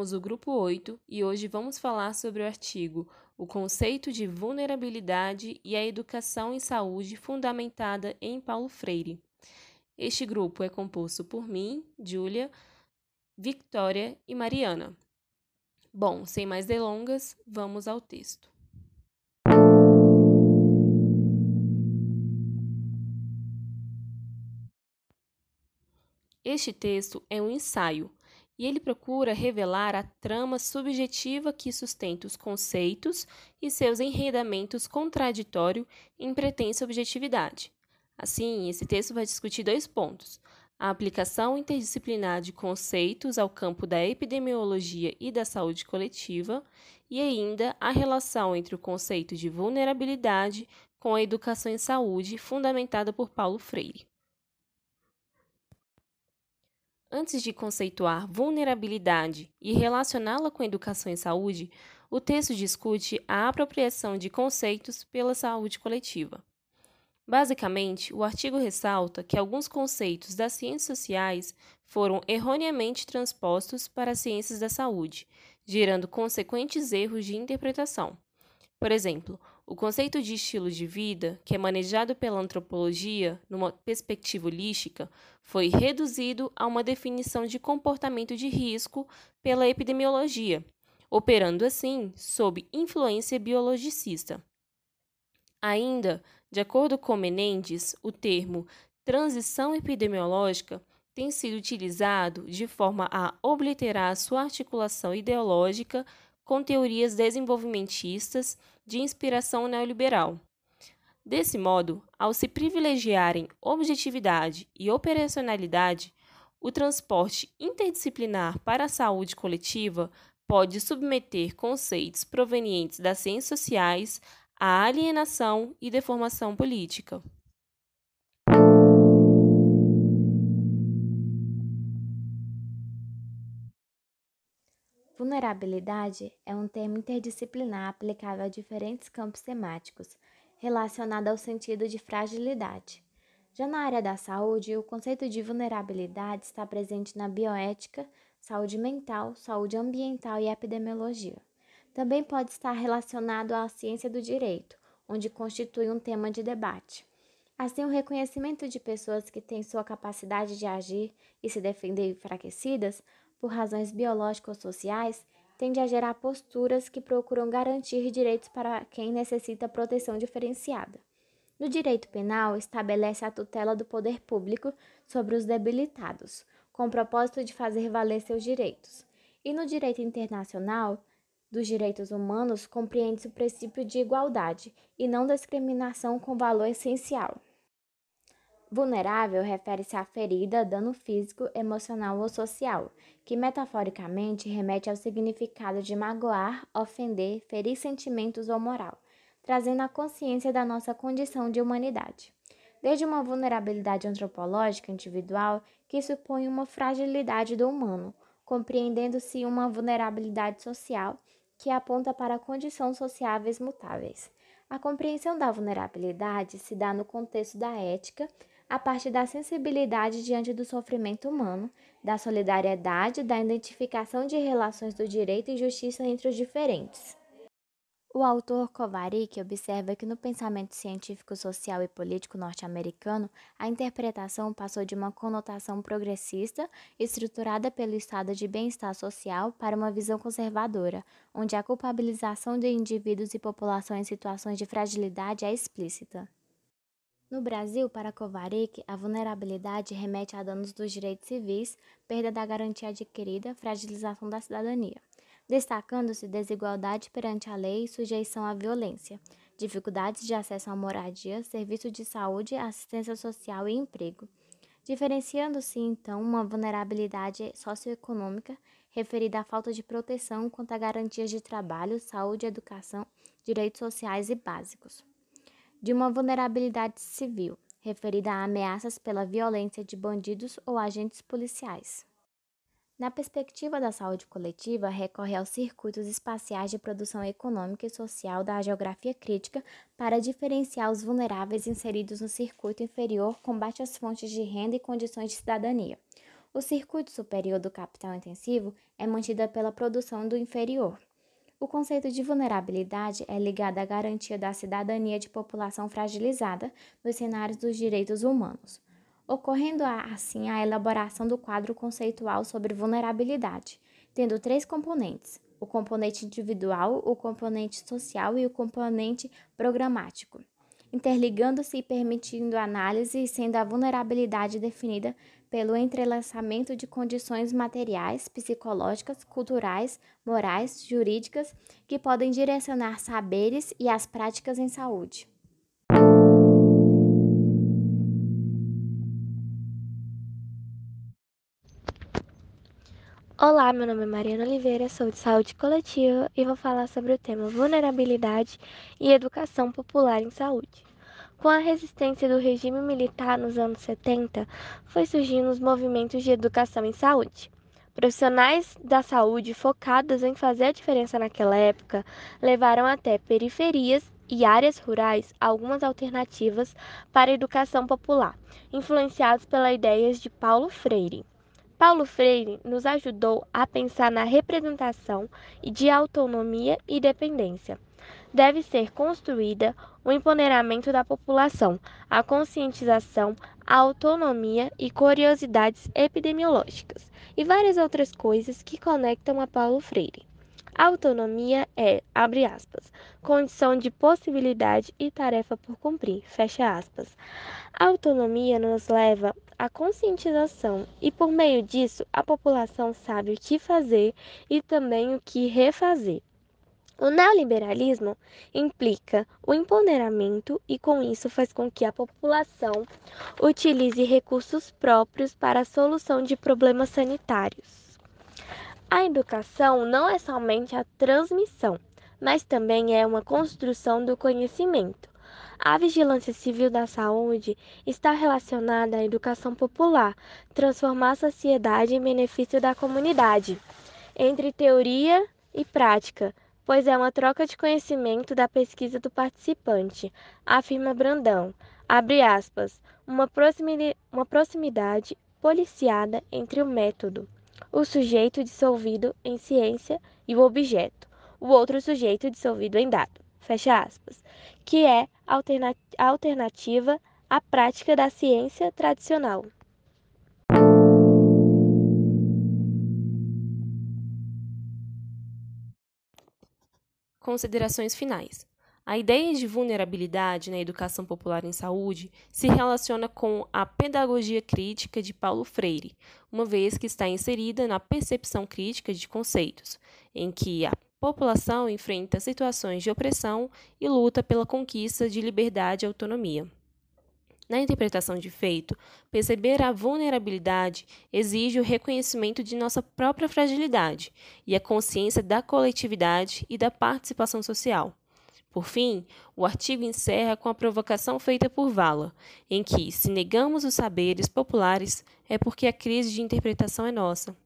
somos o grupo 8 e hoje vamos falar sobre o artigo O conceito de vulnerabilidade e a educação em saúde fundamentada em Paulo Freire. Este grupo é composto por mim, Júlia, Victoria e Mariana. Bom, sem mais delongas, vamos ao texto. Este texto é um ensaio e ele procura revelar a trama subjetiva que sustenta os conceitos e seus enredamentos contraditórios em pretensa objetividade. Assim, esse texto vai discutir dois pontos: a aplicação interdisciplinar de conceitos ao campo da epidemiologia e da saúde coletiva, e ainda a relação entre o conceito de vulnerabilidade com a educação em saúde fundamentada por Paulo Freire. Antes de conceituar vulnerabilidade e relacioná-la com educação e saúde, o texto discute a apropriação de conceitos pela saúde coletiva. Basicamente, o artigo ressalta que alguns conceitos das ciências sociais foram erroneamente transpostos para as ciências da saúde, gerando consequentes erros de interpretação. Por exemplo, o conceito de estilo de vida, que é manejado pela antropologia numa perspectiva holística, foi reduzido a uma definição de comportamento de risco pela epidemiologia, operando assim sob influência biologicista. Ainda, de acordo com Menendez, o termo transição epidemiológica tem sido utilizado de forma a obliterar sua articulação ideológica com teorias desenvolvimentistas de inspiração neoliberal. Desse modo, ao se privilegiarem objetividade e operacionalidade, o transporte interdisciplinar para a saúde coletiva pode submeter conceitos provenientes das ciências sociais à alienação e deformação política. Vulnerabilidade é um termo interdisciplinar aplicável a diferentes campos temáticos, relacionado ao sentido de fragilidade. Já na área da saúde, o conceito de vulnerabilidade está presente na bioética, saúde mental, saúde ambiental e epidemiologia. Também pode estar relacionado à ciência do direito, onde constitui um tema de debate. Assim, o reconhecimento de pessoas que têm sua capacidade de agir e se defender enfraquecidas por razões biológicas ou sociais, tende a gerar posturas que procuram garantir direitos para quem necessita proteção diferenciada. No direito penal, estabelece a tutela do poder público sobre os debilitados, com o propósito de fazer valer seus direitos. E no direito internacional, dos direitos humanos, compreende-se o princípio de igualdade e não discriminação com valor essencial. Vulnerável refere-se à ferida, dano físico, emocional ou social, que metaforicamente remete ao significado de magoar, ofender, ferir sentimentos ou moral, trazendo a consciência da nossa condição de humanidade. Desde uma vulnerabilidade antropológica individual que supõe uma fragilidade do humano, compreendendo-se uma vulnerabilidade social que aponta para condições sociáveis mutáveis. A compreensão da vulnerabilidade se dá no contexto da ética a partir da sensibilidade diante do sofrimento humano, da solidariedade, da identificação de relações do direito e justiça entre os diferentes. O autor Kovarik observa que no pensamento científico, social e político norte-americano, a interpretação passou de uma conotação progressista, estruturada pelo estado de bem-estar social, para uma visão conservadora, onde a culpabilização de indivíduos e população em situações de fragilidade é explícita. No Brasil, para Kovarik, a vulnerabilidade remete a danos dos direitos civis, perda da garantia adquirida, fragilização da cidadania, destacando-se desigualdade perante a lei e sujeição à violência, dificuldades de acesso à moradia, serviço de saúde, assistência social e emprego. Diferenciando-se, então, uma vulnerabilidade socioeconômica referida à falta de proteção quanto a garantias de trabalho, saúde, educação, direitos sociais e básicos de uma vulnerabilidade civil, referida a ameaças pela violência de bandidos ou agentes policiais. Na perspectiva da saúde coletiva, recorre aos circuitos espaciais de produção econômica e social da geografia crítica para diferenciar os vulneráveis inseridos no circuito inferior com baixas fontes de renda e condições de cidadania. O circuito superior do capital intensivo é mantido pela produção do inferior. O conceito de vulnerabilidade é ligado à garantia da cidadania de população fragilizada nos cenários dos direitos humanos, ocorrendo assim a elaboração do quadro conceitual sobre vulnerabilidade, tendo três componentes: o componente individual, o componente social e o componente programático, interligando-se e permitindo análise, sendo a vulnerabilidade definida pelo entrelaçamento de condições materiais, psicológicas, culturais, morais, jurídicas, que podem direcionar saberes e as práticas em saúde. Olá, meu nome é Mariana Oliveira, sou de saúde coletiva e vou falar sobre o tema vulnerabilidade e educação popular em saúde. Com a resistência do regime militar nos anos 70, foi surgindo os movimentos de educação em saúde. Profissionais da saúde focados em fazer a diferença naquela época levaram até periferias e áreas rurais algumas alternativas para a educação popular, influenciados pelas ideias de Paulo Freire. Paulo Freire nos ajudou a pensar na representação de autonomia e dependência. Deve ser construída o empoderamento da população, a conscientização, a autonomia e curiosidades epidemiológicas, e várias outras coisas que conectam a Paulo Freire. A autonomia é, abre aspas, condição de possibilidade e tarefa por cumprir, fecha aspas. A autonomia nos leva à conscientização e, por meio disso, a população sabe o que fazer e também o que refazer. O neoliberalismo implica o empoderamento e, com isso, faz com que a população utilize recursos próprios para a solução de problemas sanitários. A educação não é somente a transmissão, mas também é uma construção do conhecimento. A vigilância civil da saúde está relacionada à educação popular, transformar a sociedade em benefício da comunidade, entre teoria e prática, pois é uma troca de conhecimento da pesquisa do participante, afirma Brandão. Abre aspas, uma proximidade, uma proximidade policiada entre o método o sujeito dissolvido em ciência e o objeto, o outro sujeito dissolvido em dado, fecha aspas, que é alterna alternativa à prática da ciência tradicional. Considerações finais. A ideia de vulnerabilidade na educação popular em saúde se relaciona com a pedagogia crítica de Paulo Freire, uma vez que está inserida na percepção crítica de conceitos, em que a população enfrenta situações de opressão e luta pela conquista de liberdade e autonomia. Na interpretação de feito, perceber a vulnerabilidade exige o reconhecimento de nossa própria fragilidade e a consciência da coletividade e da participação social. Por fim, o artigo encerra com a provocação feita por Vala, em que, se negamos os saberes populares, é porque a crise de interpretação é nossa.